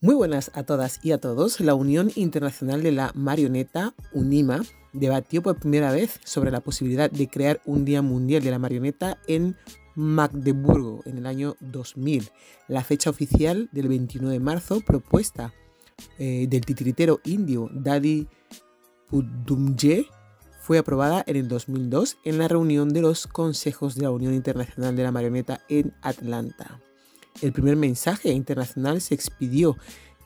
Muy buenas a todas y a todos. La Unión Internacional de la Marioneta, UNIMA, debatió por primera vez sobre la posibilidad de crear un Día Mundial de la Marioneta en Magdeburgo en el año 2000. La fecha oficial del 29 de marzo propuesta eh, del titiritero indio Dadi Pudumje fue aprobada en el 2002 en la reunión de los consejos de la Unión Internacional de la Marioneta en Atlanta. El primer mensaje internacional se expidió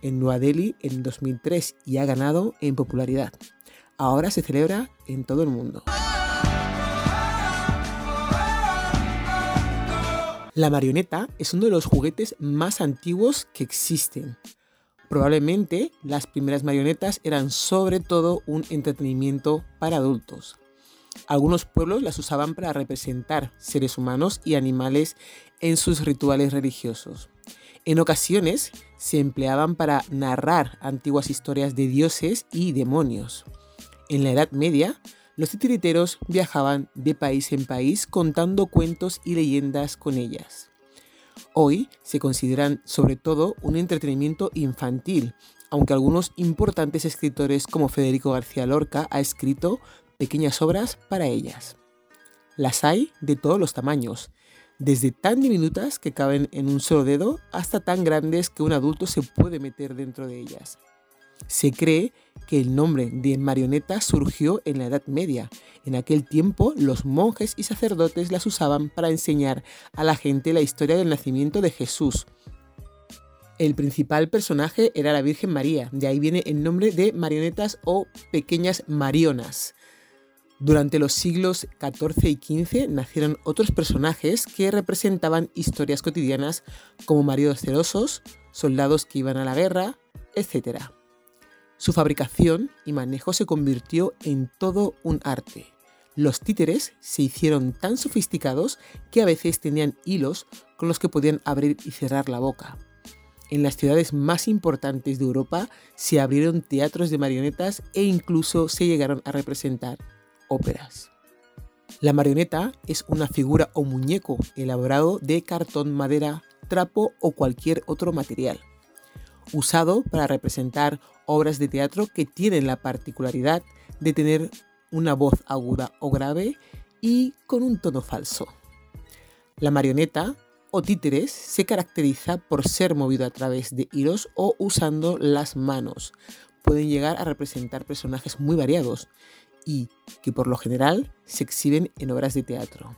en Nueva Delhi en 2003 y ha ganado en popularidad. Ahora se celebra en todo el mundo. La marioneta es uno de los juguetes más antiguos que existen. Probablemente las primeras marionetas eran sobre todo un entretenimiento para adultos. Algunos pueblos las usaban para representar seres humanos y animales en sus rituales religiosos. En ocasiones se empleaban para narrar antiguas historias de dioses y demonios. En la Edad Media, los titiriteros viajaban de país en país contando cuentos y leyendas con ellas. Hoy se consideran sobre todo un entretenimiento infantil, aunque algunos importantes escritores como Federico García Lorca ha escrito pequeñas obras para ellas. Las hay de todos los tamaños, desde tan diminutas que caben en un solo dedo hasta tan grandes que un adulto se puede meter dentro de ellas. Se cree que el nombre de marioneta surgió en la Edad Media. En aquel tiempo los monjes y sacerdotes las usaban para enseñar a la gente la historia del nacimiento de Jesús. El principal personaje era la Virgen María, de ahí viene el nombre de marionetas o pequeñas marionas. Durante los siglos XIV y XV nacieron otros personajes que representaban historias cotidianas como maridos celosos, soldados que iban a la guerra, etc. Su fabricación y manejo se convirtió en todo un arte. Los títeres se hicieron tan sofisticados que a veces tenían hilos con los que podían abrir y cerrar la boca. En las ciudades más importantes de Europa se abrieron teatros de marionetas e incluso se llegaron a representar óperas. La marioneta es una figura o muñeco elaborado de cartón, madera, trapo o cualquier otro material, usado para representar obras de teatro que tienen la particularidad de tener una voz aguda o grave y con un tono falso. La marioneta o títeres se caracteriza por ser movido a través de hilos o usando las manos. Pueden llegar a representar personajes muy variados, y que por lo general se exhiben en obras de teatro.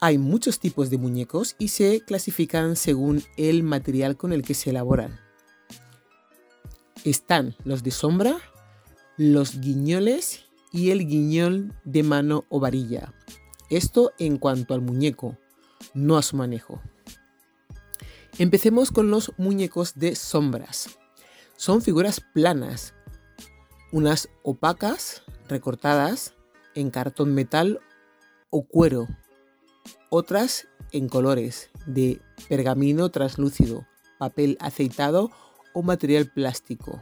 Hay muchos tipos de muñecos y se clasifican según el material con el que se elaboran. Están los de sombra, los guiñoles y el guiñol de mano o varilla. Esto en cuanto al muñeco, no a su manejo. Empecemos con los muñecos de sombras. Son figuras planas unas opacas recortadas en cartón metal o cuero, otras en colores de pergamino translúcido, papel aceitado o material plástico.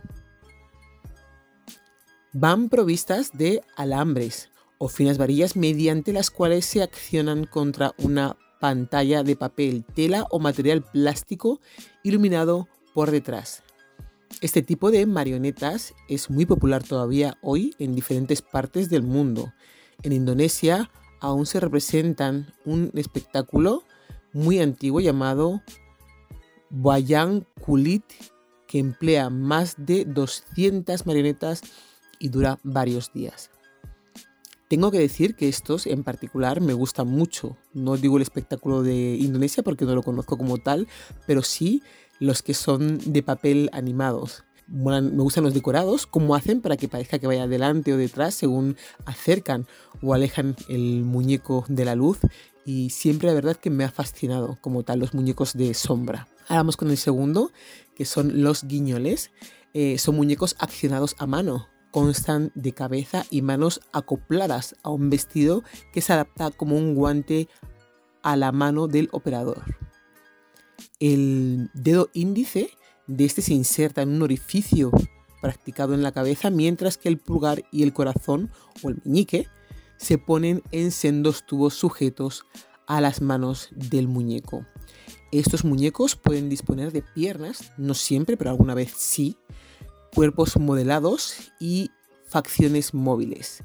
Van provistas de alambres o finas varillas mediante las cuales se accionan contra una pantalla de papel, tela o material plástico iluminado por detrás. Este tipo de marionetas es muy popular todavía hoy en diferentes partes del mundo. En Indonesia aún se representan un espectáculo muy antiguo llamado Wayang Kulit que emplea más de 200 marionetas y dura varios días. Tengo que decir que estos en particular me gustan mucho. No digo el espectáculo de Indonesia porque no lo conozco como tal, pero sí los que son de papel animados. me gustan los decorados, cómo hacen para que parezca que vaya adelante o detrás según acercan o alejan el muñeco de la luz. Y siempre la verdad que me ha fascinado como tal los muñecos de sombra. Ahora vamos con el segundo, que son los guiñoles. Eh, son muñecos accionados a mano, constan de cabeza y manos acopladas a un vestido que se adapta como un guante a la mano del operador. El dedo índice de este se inserta en un orificio practicado en la cabeza, mientras que el pulgar y el corazón o el meñique se ponen en sendos tubos sujetos a las manos del muñeco. Estos muñecos pueden disponer de piernas, no siempre, pero alguna vez sí, cuerpos modelados y facciones móviles.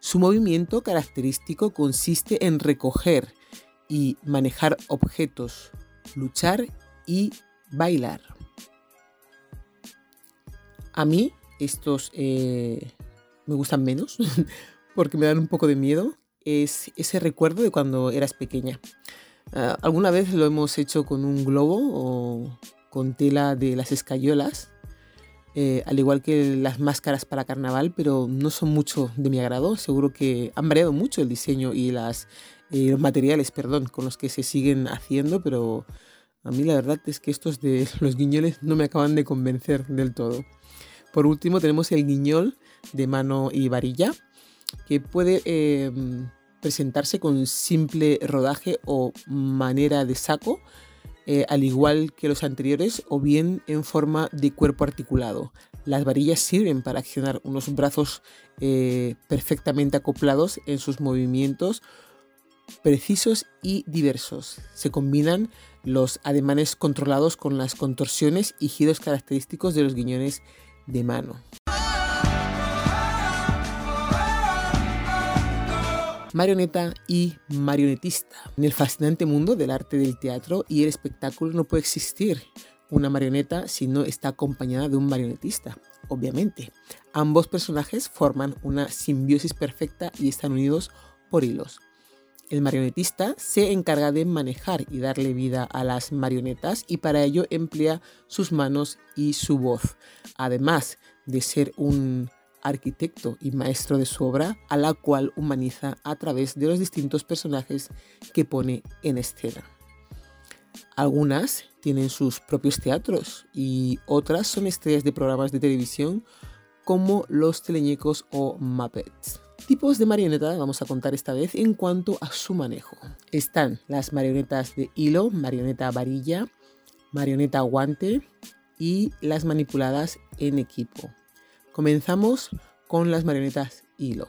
Su movimiento característico consiste en recoger y manejar objetos, luchar y bailar. A mí estos eh, me gustan menos porque me dan un poco de miedo. Es ese recuerdo de cuando eras pequeña. Ah, alguna vez lo hemos hecho con un globo o con tela de las escayolas, eh, al igual que las máscaras para carnaval, pero no son mucho de mi agrado. Seguro que han variado mucho el diseño y las, eh, los materiales perdón, con los que se siguen haciendo, pero a mí la verdad es que estos de los guiñoles no me acaban de convencer del todo. Por último tenemos el guiñol de mano y varilla, que puede em, presentarse con simple rodaje o manera de saco, eh, al igual que los anteriores, o bien en forma de cuerpo articulado. Las varillas sirven para accionar unos brazos eh, perfectamente acoplados en sus movimientos precisos y diversos. Se combinan los ademanes controlados con las contorsiones y giros característicos de los guiñones de mano. Marioneta y marionetista. En el fascinante mundo del arte del teatro y el espectáculo no puede existir una marioneta si no está acompañada de un marionetista, obviamente. Ambos personajes forman una simbiosis perfecta y están unidos por hilos. El marionetista se encarga de manejar y darle vida a las marionetas y para ello emplea sus manos y su voz, además de ser un arquitecto y maestro de su obra, a la cual humaniza a través de los distintos personajes que pone en escena. Algunas tienen sus propios teatros y otras son estrellas de programas de televisión como los teleñecos o Muppets. Tipos de marioneta vamos a contar esta vez en cuanto a su manejo. Están las marionetas de hilo, marioneta varilla, marioneta guante y las manipuladas en equipo. Comenzamos con las marionetas hilo.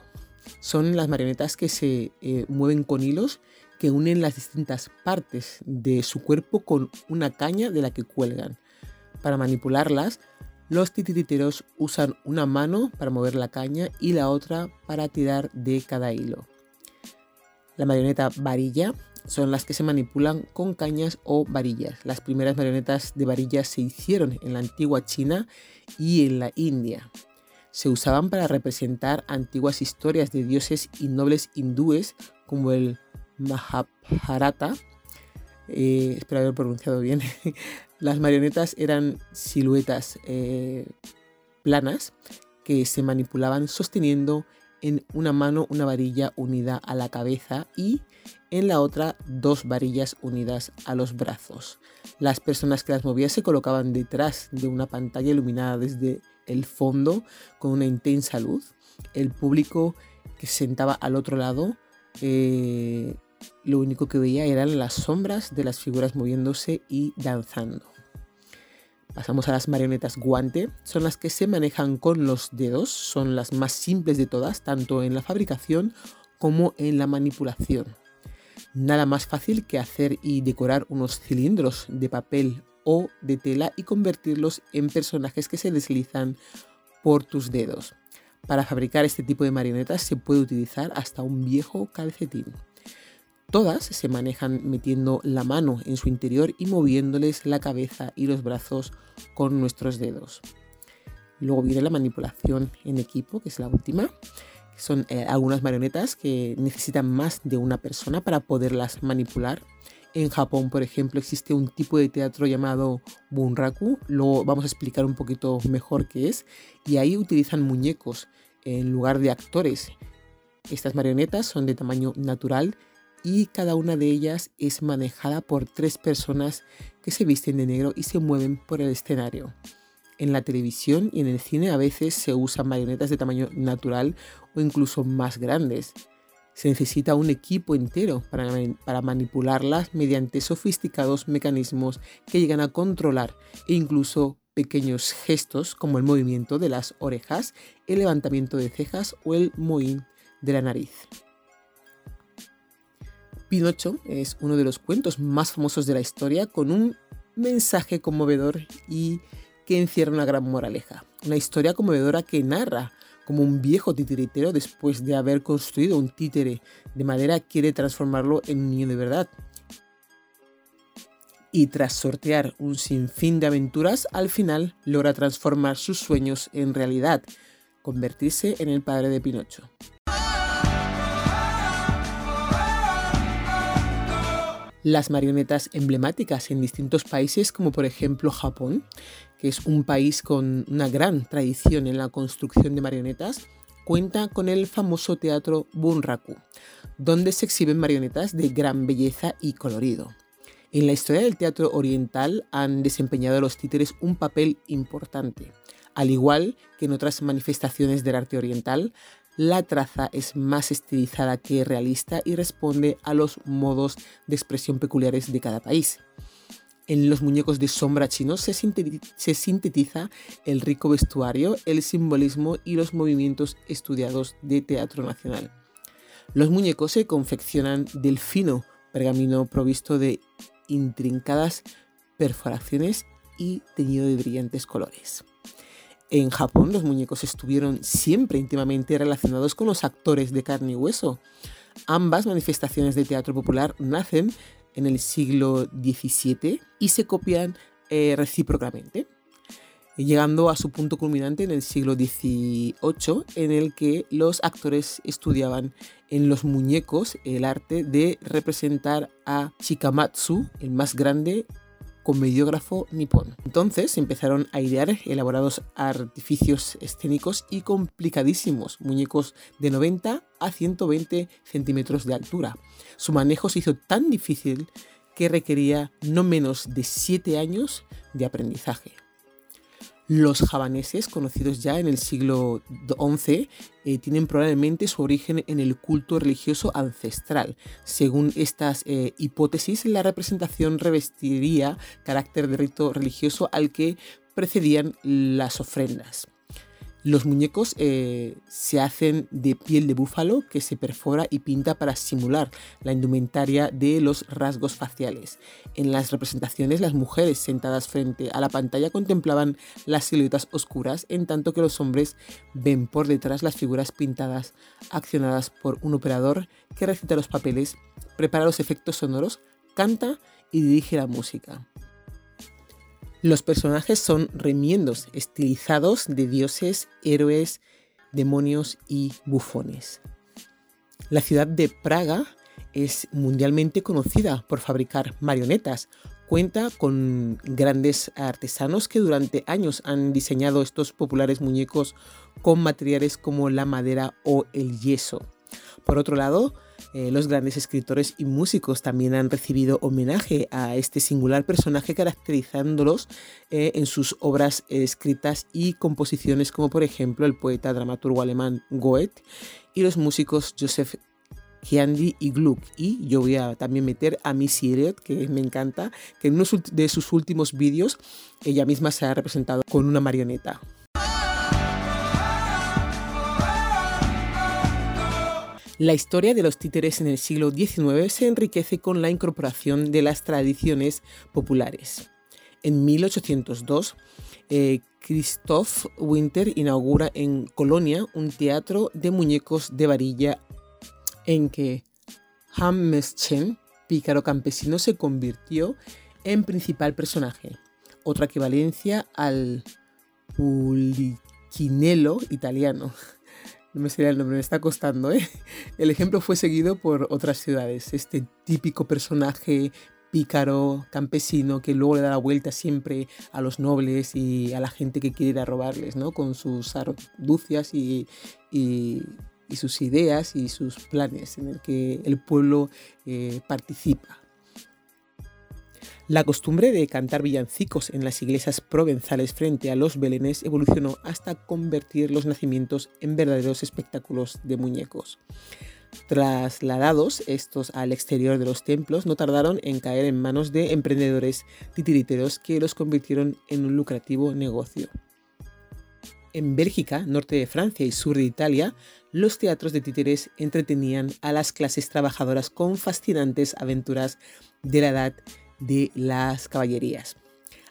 Son las marionetas que se eh, mueven con hilos que unen las distintas partes de su cuerpo con una caña de la que cuelgan. Para manipularlas los titiriteros usan una mano para mover la caña y la otra para tirar de cada hilo. La marioneta varilla son las que se manipulan con cañas o varillas. Las primeras marionetas de varillas se hicieron en la antigua China y en la India. Se usaban para representar antiguas historias de dioses y nobles hindúes como el Mahabharata. Eh, espero haber pronunciado bien. Las marionetas eran siluetas eh, planas que se manipulaban sosteniendo en una mano una varilla unida a la cabeza y en la otra dos varillas unidas a los brazos. Las personas que las movían se colocaban detrás de una pantalla iluminada desde el fondo con una intensa luz. El público que se sentaba al otro lado eh, lo único que veía eran las sombras de las figuras moviéndose y danzando. Pasamos a las marionetas guante, son las que se manejan con los dedos, son las más simples de todas, tanto en la fabricación como en la manipulación. Nada más fácil que hacer y decorar unos cilindros de papel o de tela y convertirlos en personajes que se deslizan por tus dedos. Para fabricar este tipo de marionetas se puede utilizar hasta un viejo calcetín. Todas se manejan metiendo la mano en su interior y moviéndoles la cabeza y los brazos con nuestros dedos. Luego viene la manipulación en equipo, que es la última. Son eh, algunas marionetas que necesitan más de una persona para poderlas manipular. En Japón, por ejemplo, existe un tipo de teatro llamado bunraku. Lo vamos a explicar un poquito mejor qué es. Y ahí utilizan muñecos en lugar de actores. Estas marionetas son de tamaño natural y cada una de ellas es manejada por tres personas que se visten de negro y se mueven por el escenario. En la televisión y en el cine a veces se usan marionetas de tamaño natural o incluso más grandes. Se necesita un equipo entero para, manipularlas mediante sofisticados mecanismos que llegan a controlar e incluso pequeños gestos como el movimiento de las orejas, el levantamiento de cejas o el mohín de la nariz. Pinocho es uno de los cuentos más famosos de la historia con un mensaje conmovedor y que encierra una gran moraleja. Una historia conmovedora que narra como un viejo titiritero después de haber construido un títere de madera quiere transformarlo en un niño de verdad. Y tras sortear un sinfín de aventuras, al final logra transformar sus sueños en realidad, convertirse en el padre de Pinocho. Las marionetas emblemáticas en distintos países, como por ejemplo Japón, que es un país con una gran tradición en la construcción de marionetas, cuenta con el famoso teatro Bunraku, donde se exhiben marionetas de gran belleza y colorido. En la historia del teatro oriental han desempeñado los títeres un papel importante. Al igual que en otras manifestaciones del arte oriental, la traza es más estilizada que realista y responde a los modos de expresión peculiares de cada país. En los muñecos de sombra chinos se, sintetiza el rico vestuario, el simbolismo y los movimientos estudiados de teatro nacional. Los muñecos se confeccionan del fino pergamino provisto de intrincadas perforaciones y teñido de brillantes colores. En Japón los muñecos estuvieron siempre íntimamente relacionados con los actores de carne y hueso. Ambas manifestaciones de teatro popular nacen en el siglo XVII y se copian eh, recíprocamente, llegando a su punto culminante en el siglo XVIII, en el que los actores estudiaban en los muñecos el arte de representar a Chikamatsu, el más grande comediógrafo nipón. Entonces empezaron a idear elaborados artificios escénicos y complicadísimos, muñecos de 90 a 120 centímetros de altura. Su manejo se hizo tan difícil que requería no menos de 7 años de aprendizaje. Los javaneses, conocidos ya en el siglo XI, eh, tienen probablemente su origen en el culto religioso ancestral. Según estas eh, hipótesis, la representación revestiría carácter de rito religioso al que precedían las ofrendas. Los muñecos eh, se hacen de piel de búfalo que se perfora y pinta para simular la indumentaria de los rasgos faciales. En las representaciones, las mujeres sentadas frente a la pantalla contemplaban las siluetas oscuras, en tanto que los hombres ven por detrás las figuras pintadas, accionadas por un operador que recita los papeles, prepara los efectos sonoros, canta y dirige la música. Los personajes son remiendos estilizados de dioses, héroes, demonios y bufones. La ciudad de Praga es mundialmente conocida por fabricar marionetas. Cuenta con grandes artesanos que durante años han diseñado estos populares muñecos con materiales como la madera o el yeso. Por otro lado, eh, los grandes escritores y músicos también han recibido homenaje a este singular personaje caracterizándolos eh, en sus obras escritas y composiciones como por ejemplo el poeta dramaturgo alemán Goethe y los músicos Joseph Hiandi y Gluck. Y yo voy a también meter a Missy Elliott, que me encanta, que en uno de sus últimos vídeos ella misma se ha representado con una marioneta. La historia de los títeres en el siglo XIX se enriquece con la incorporación de las tradiciones populares. En 1802, eh, Christoph Winter inaugura en Colonia un teatro de muñecos de varilla en que Hammeschen, pícaro campesino, se convirtió en principal personaje, otra equivalencia al Pulichinello italiano no me sería el nombre, me está costando, ¿eh? El ejemplo fue seguido por otras ciudades. Este típico personaje pícaro, campesino, que luego le da la vuelta siempre a los nobles y a la gente que quiere ir a robarles, ¿no? Con sus arducias y, sus ideas y sus planes en el que el pueblo eh, participa. La costumbre de cantar villancicos en las iglesias provenzales frente a los belenes evolucionó hasta convertir los nacimientos en verdaderos espectáculos de muñecos. Trasladados estos al exterior de los templos, no tardaron en caer en manos de emprendedores titiriteros que los convirtieron en un lucrativo negocio. En Bélgica, norte de Francia y sur de Italia, los teatros de títeres entretenían a las clases trabajadoras con fascinantes aventuras de la edad de las caballerías.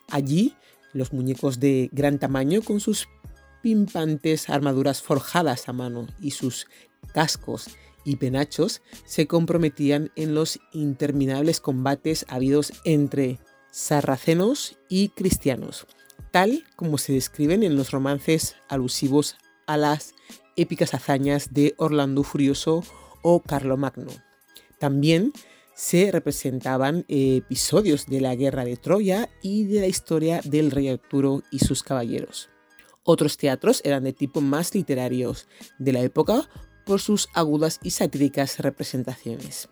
Allí, los muñecos de gran tamaño con sus pimpantes armaduras forjadas a mano y sus cascos y penachos se comprometían en los interminables combates habidos entre sarracenos y cristianos, tal como se describen en los romances alusivos a las épicas hazañas de Orlando Furioso o Carlomagno. También se representaban episodios de la guerra de Troya y de la historia del rey Arturo y sus caballeros. Otros teatros eran de tipo más literarios de la época por sus agudas y satíricas representaciones.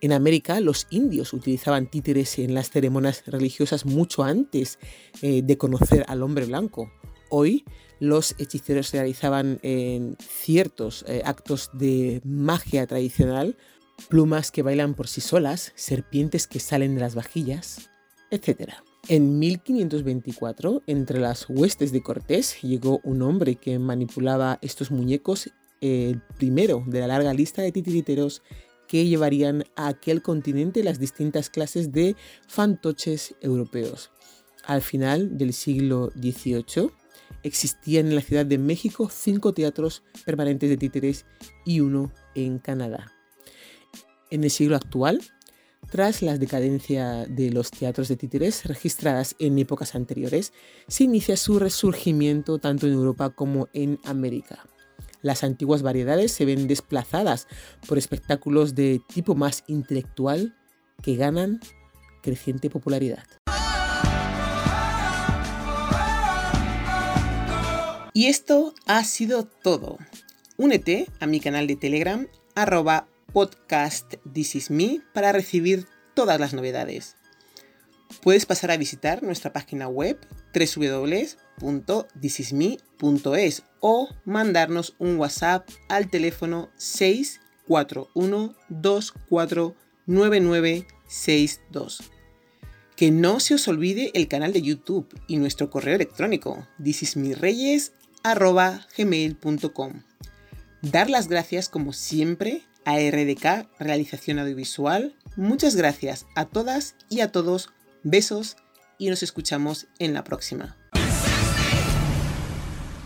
En América, los indios utilizaban títeres en las ceremonias religiosas mucho antes eh, de conocer al hombre blanco. Hoy, los hechiceros realizaban en ciertos eh, actos de magia tradicional plumas que bailan por sí solas, serpientes que salen de las vajillas, etc. En 1524, entre las huestes de Cortés, llegó un hombre que manipulaba estos muñecos, el primero de la larga lista de titiriteros que llevarían a aquel continente las distintas clases de fantoches europeos. Al final del siglo XVIII, existían en la Ciudad de México cinco teatros permanentes de títeres y uno en Canadá. En el siglo actual, tras la decadencia de los teatros de títeres registradas en épocas anteriores, se inicia su resurgimiento tanto en Europa como en América. Las antiguas variedades se ven desplazadas por espectáculos de tipo más intelectual que ganan creciente popularidad. Y esto ha sido todo. Únete a mi canal de Telegram arroba podcast This Is Me para recibir todas las novedades. Puedes pasar a visitar nuestra página web www.thisisme.es o mandarnos un WhatsApp al teléfono 641249962. Que no se os olvide el canal de YouTube y nuestro correo electrónico thisismireyes.gmail.com Dar las gracias como siempre a RDK Realización Audiovisual. Muchas gracias a todas y a todos. Besos y nos escuchamos en la próxima.